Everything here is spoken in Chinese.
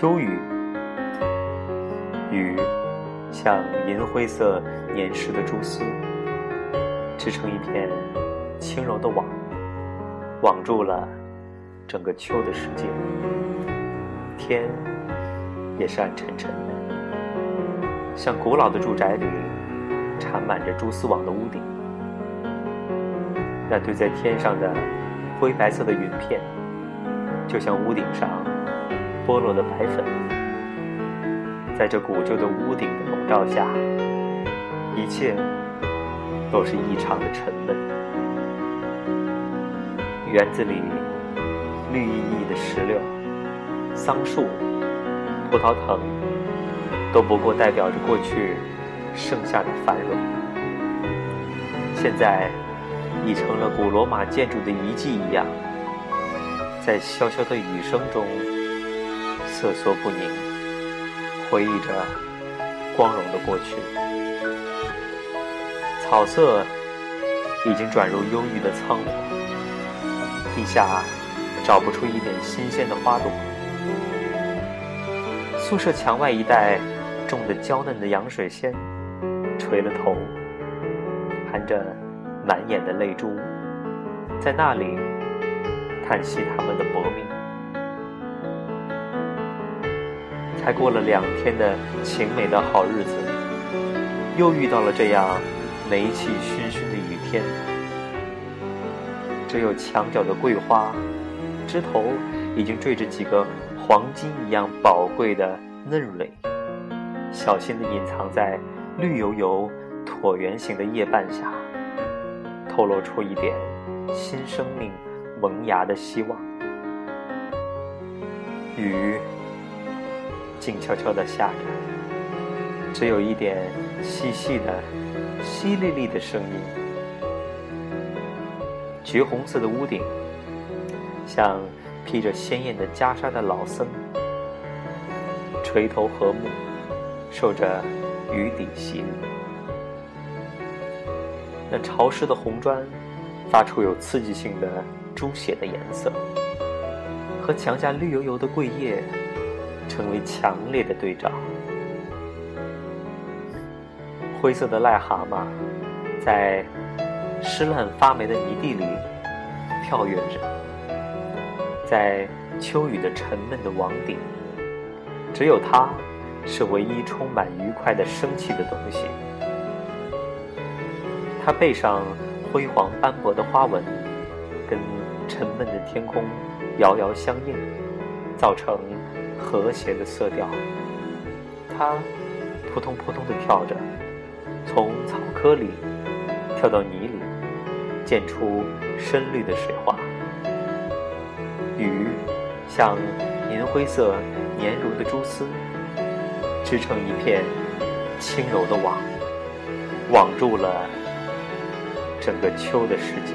秋雨，雨像银灰色粘湿的蛛丝，织成一片轻柔的网，网住了整个秋的世界。天也是暗沉沉的，像古老的住宅里缠满着蛛丝网的屋顶。那堆在天上的灰白色的云片，就像屋顶上剥落的白粉。在这古旧的屋顶的笼罩下，一切都是异常的沉闷。园子里绿意意的石榴、桑树、葡萄藤，都不过代表着过去盛夏的繁荣。现在。已成了古罗马建筑的遗迹一样，在潇潇的雨声中瑟缩不宁，回忆着光荣的过去。草色已经转入忧郁的苍黄，地下找不出一点新鲜的花朵。宿舍墙外一带种的娇嫩的洋水仙，垂了头，含着。满眼的泪珠，在那里叹息他们的薄命。才过了两天的晴美的好日子，又遇到了这样霉气熏熏的雨天。只有墙角的桂花，枝头已经缀着几个黄金一样宝贵的嫩蕊，小心地隐藏在绿油油、椭圆形的叶瓣下。透露出一点新生命萌芽的希望。雨静悄悄地下着，只有一点细细的、淅沥沥的声音。橘红色的屋顶，像披着鲜艳的袈裟的老僧，垂头和睦，受着雨底洗礼。那潮湿的红砖，发出有刺激性的猪血的颜色，和墙下绿油油的桂叶，成为强烈的对照。灰色的癞蛤蟆，在湿烂发霉的泥地里跳跃着，在秋雨的沉闷的网顶，只有它，是唯一充满愉快的生气的东西。它背上辉煌斑驳的花纹，跟沉闷的天空遥遥相应，造成和谐的色调。它扑通扑通地跳着，从草窠里跳到泥里，溅出深绿的水花。雨像银灰色粘如的蛛丝，织成一片轻柔的网，网住了。整个秋的世界。